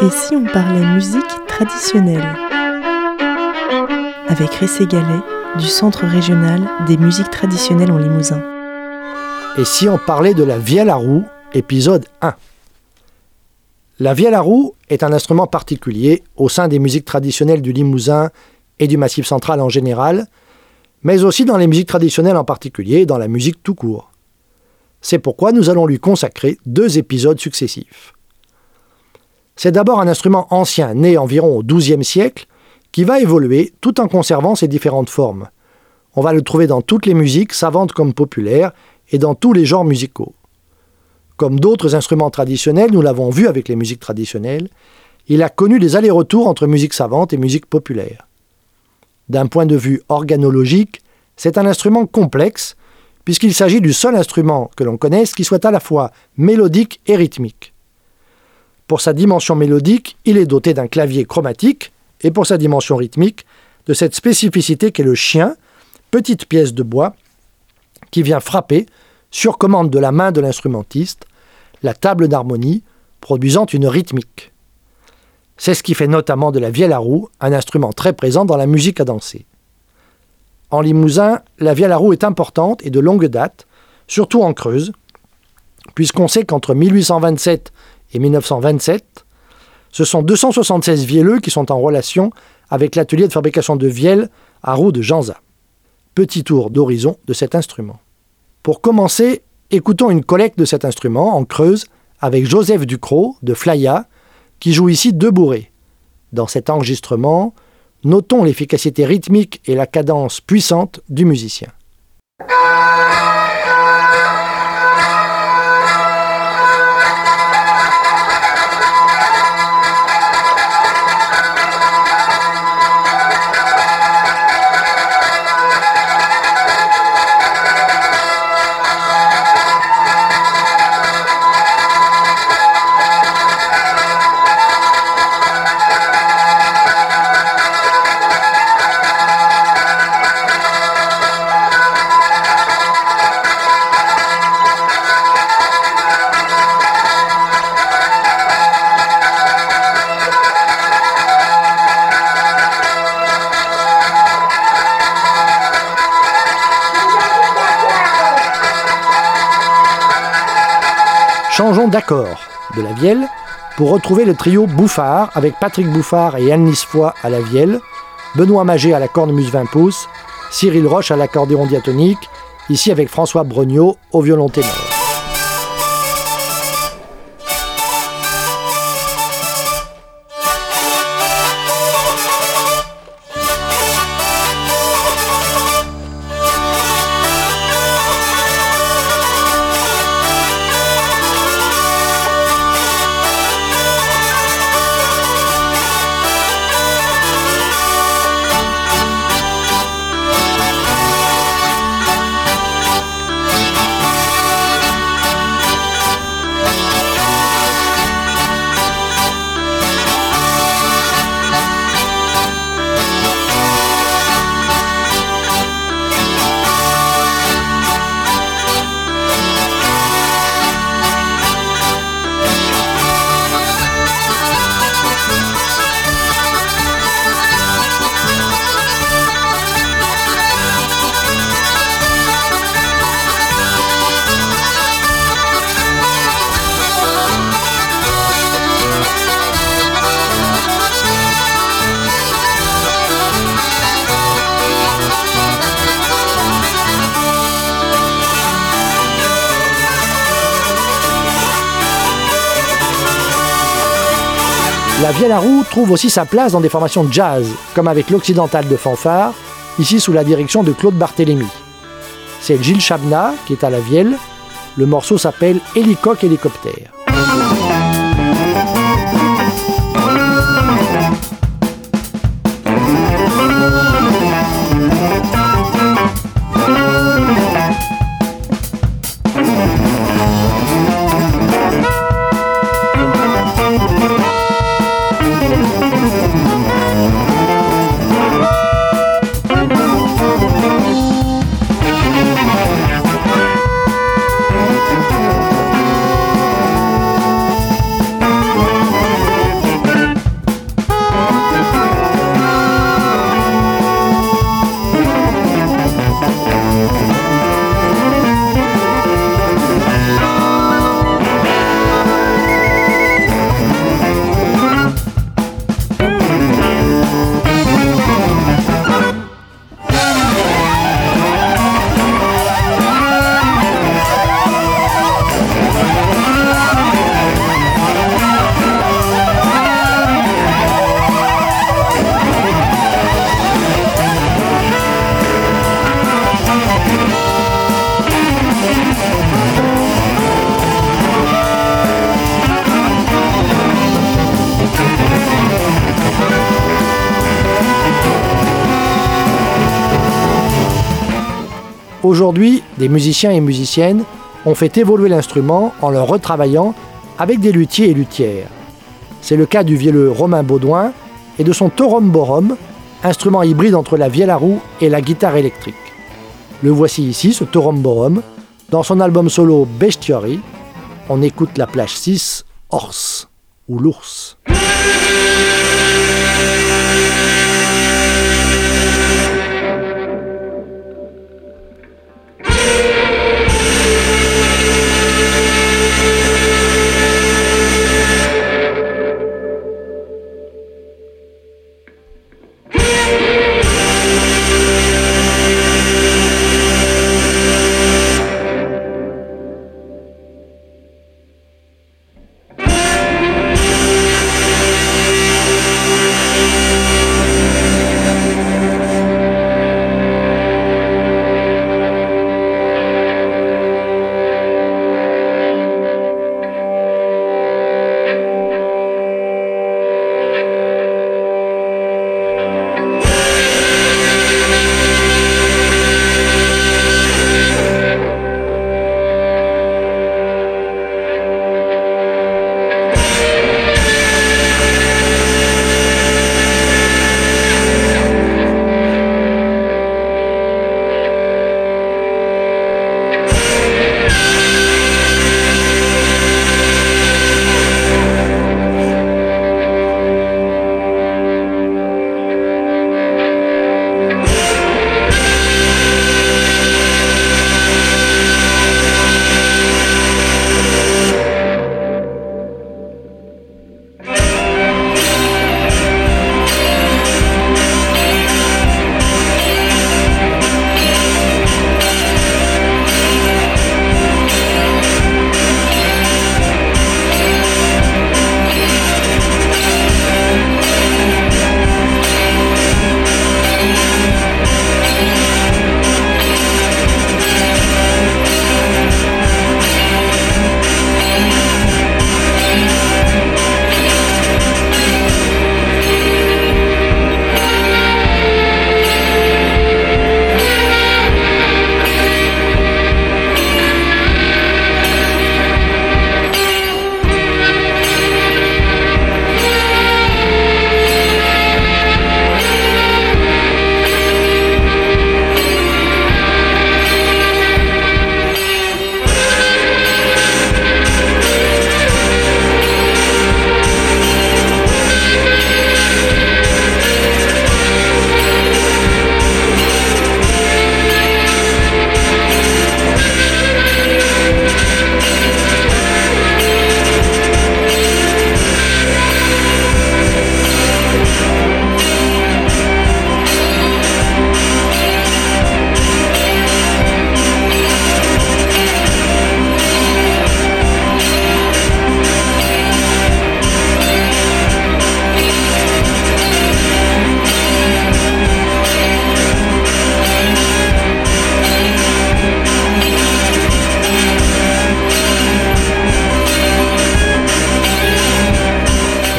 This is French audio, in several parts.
Et si on parlait musique traditionnelle Avec Ressé Gallet du Centre régional des musiques traditionnelles en Limousin. Et si on parlait de la vielle à roue, épisode 1 La vielle à roue est un instrument particulier au sein des musiques traditionnelles du Limousin et du Massif central en général, mais aussi dans les musiques traditionnelles en particulier et dans la musique tout court. C'est pourquoi nous allons lui consacrer deux épisodes successifs. C'est d'abord un instrument ancien, né environ au XIIe siècle, qui va évoluer tout en conservant ses différentes formes. On va le trouver dans toutes les musiques, savantes comme populaires, et dans tous les genres musicaux. Comme d'autres instruments traditionnels, nous l'avons vu avec les musiques traditionnelles, il a connu des allers-retours entre musique savante et musique populaire. D'un point de vue organologique, c'est un instrument complexe, puisqu'il s'agit du seul instrument que l'on connaisse qui soit à la fois mélodique et rythmique. Pour sa dimension mélodique, il est doté d'un clavier chromatique, et pour sa dimension rythmique, de cette spécificité qu'est le chien, petite pièce de bois, qui vient frapper, sur commande de la main de l'instrumentiste, la table d'harmonie, produisant une rythmique. C'est ce qui fait notamment de la vielle à roue un instrument très présent dans la musique à danser. En Limousin, la vielle à roue est importante et de longue date, surtout en Creuse, puisqu'on sait qu'entre 1827 et 1927, ce sont 276 vielleux qui sont en relation avec l'atelier de fabrication de vielle à roue de Janza. Petit tour d'horizon de cet instrument. Pour commencer, écoutons une collecte de cet instrument en Creuse avec Joseph Ducrot de Flaya, qui joue ici deux bourrées. Dans cet enregistrement, notons l'efficacité rythmique et la cadence puissante du musicien. Changeons d'accord de la vielle pour retrouver le trio Bouffard avec Patrick Bouffard et Anne Foy à la vielle, Benoît Magé à la cornemuse 20 pouces, Cyril Roche à l'accordéon diatonique, ici avec François Brognot au violon ténor. La vielle à roue trouve aussi sa place dans des formations de jazz, comme avec l'Occidental de fanfare, ici sous la direction de Claude Barthélémy. C'est Gilles Chabna qui est à la vielle. Le morceau s'appelle Hélicoque hélicoptère. Aujourd'hui, des musiciens et musiciennes ont fait évoluer l'instrument en le retravaillant avec des luthiers et luthières. C'est le cas du vielleux Romain Baudouin et de son Borom, instrument hybride entre la vielle à roue et la guitare électrique. Le voici ici, ce Borom, dans son album solo Bestiary. On écoute la plage 6, Horse ou l'ours.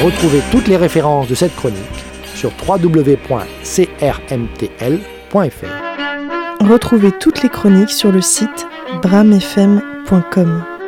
Retrouvez toutes les références de cette chronique sur www.crmtl.fr. Retrouvez toutes les chroniques sur le site bramfm.com.